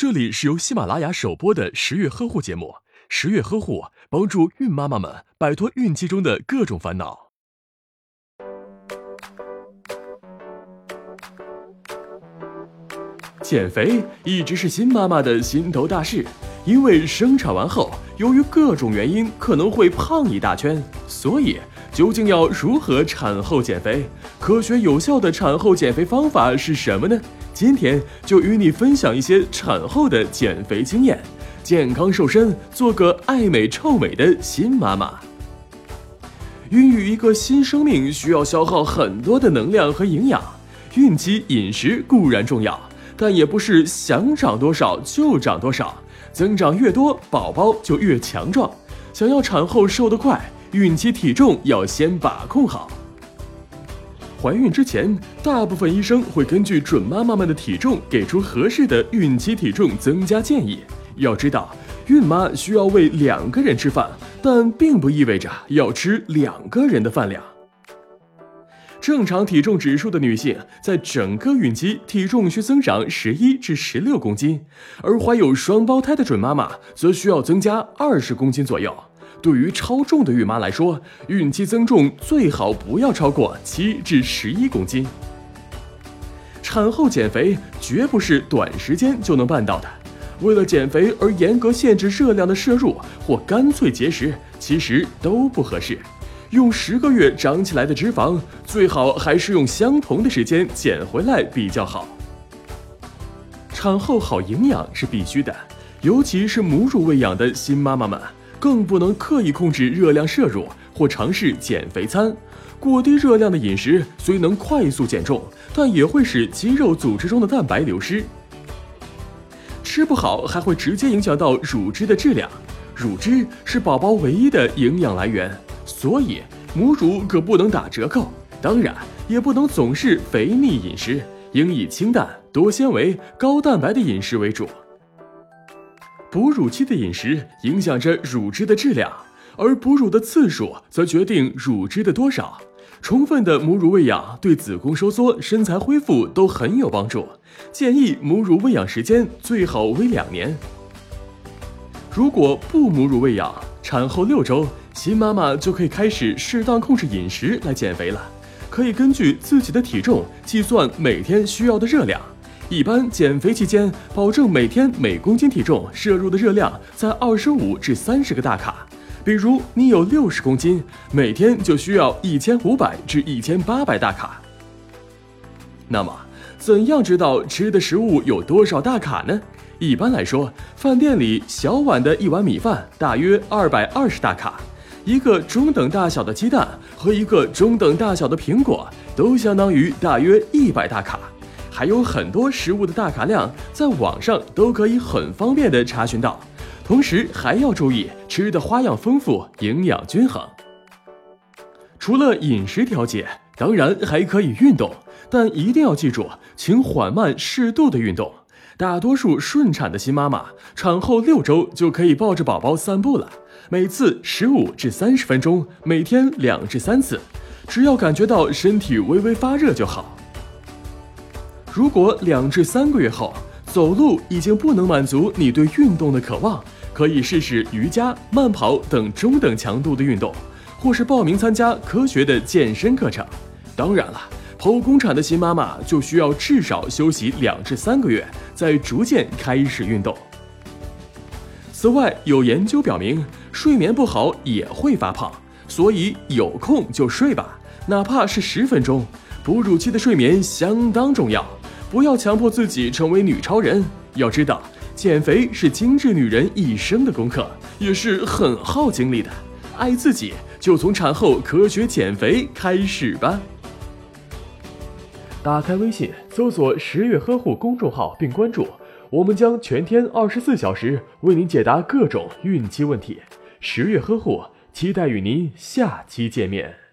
这里是由喜马拉雅首播的十月呵护节目。十月呵护帮助孕妈妈们摆脱孕期中的各种烦恼。减肥一直是新妈妈的心头大事，因为生产完后，由于各种原因可能会胖一大圈，所以究竟要如何产后减肥？科学有效的产后减肥方法是什么呢？今天就与你分享一些产后的减肥经验，健康瘦身，做个爱美臭美的新妈妈。孕育一个新生命需要消耗很多的能量和营养，孕期饮食固然重要，但也不是想长多少就长多少，增长越多，宝宝就越强壮。想要产后瘦得快，孕期体重要先把控好。怀孕之前，大部分医生会根据准妈妈们的体重给出合适的孕期体重增加建议。要知道，孕妈需要喂两个人吃饭，但并不意味着要吃两个人的饭量。正常体重指数的女性，在整个孕期体重需增长十一至十六公斤，而怀有双胞胎的准妈妈则需要增加二十公斤左右。对于超重的孕妈来说，孕期增重最好不要超过七至十一公斤。产后减肥绝不是短时间就能办到的，为了减肥而严格限制热量的摄入，或干脆节食，其实都不合适。用十个月长起来的脂肪，最好还是用相同的时间减回来比较好。产后好营养是必须的，尤其是母乳喂养的新妈妈们。更不能刻意控制热量摄入或尝试减肥餐。过低热量的饮食虽能快速减重，但也会使肌肉组织中的蛋白流失。吃不好还会直接影响到乳汁的质量。乳汁是宝宝唯一的营养来源，所以母乳可不能打折扣。当然，也不能总是肥腻饮食，应以清淡、多纤维、高蛋白的饮食为主。哺乳期的饮食影响着乳汁的质量，而哺乳的次数则决定乳汁的多少。充分的母乳喂养对子宫收缩、身材恢复都很有帮助。建议母乳喂养时间最好为两年。如果不母乳喂养，产后六周，新妈妈就可以开始适当控制饮食来减肥了。可以根据自己的体重计算每天需要的热量。一般减肥期间，保证每天每公斤体重摄入的热量在二十五至三十个大卡。比如你有六十公斤，每天就需要一千五百至一千八百大卡。那么，怎样知道吃的食物有多少大卡呢？一般来说，饭店里小碗的一碗米饭大约二百二十大卡，一个中等大小的鸡蛋和一个中等大小的苹果都相当于大约一百大卡。还有很多食物的大卡量，在网上都可以很方便的查询到。同时还要注意吃的花样丰富，营养均衡。除了饮食调节，当然还可以运动，但一定要记住，请缓慢适度的运动。大多数顺产的新妈妈，产后六周就可以抱着宝宝散步了，每次十五至三十分钟，每天两至三次，只要感觉到身体微微发热就好。如果两至三个月后走路已经不能满足你对运动的渴望，可以试试瑜伽、慢跑等中等强度的运动，或是报名参加科学的健身课程。当然了，剖宫产的新妈妈就需要至少休息两至三个月，再逐渐开始运动。此外，有研究表明，睡眠不好也会发胖，所以有空就睡吧，哪怕是十分钟。哺乳期的睡眠相当重要。不要强迫自己成为女超人。要知道，减肥是精致女人一生的功课，也是很耗精力的。爱自己，就从产后科学减肥开始吧。打开微信，搜索“十月呵护”公众号并关注，我们将全天二十四小时为您解答各种孕期问题。十月呵护，期待与您下期见面。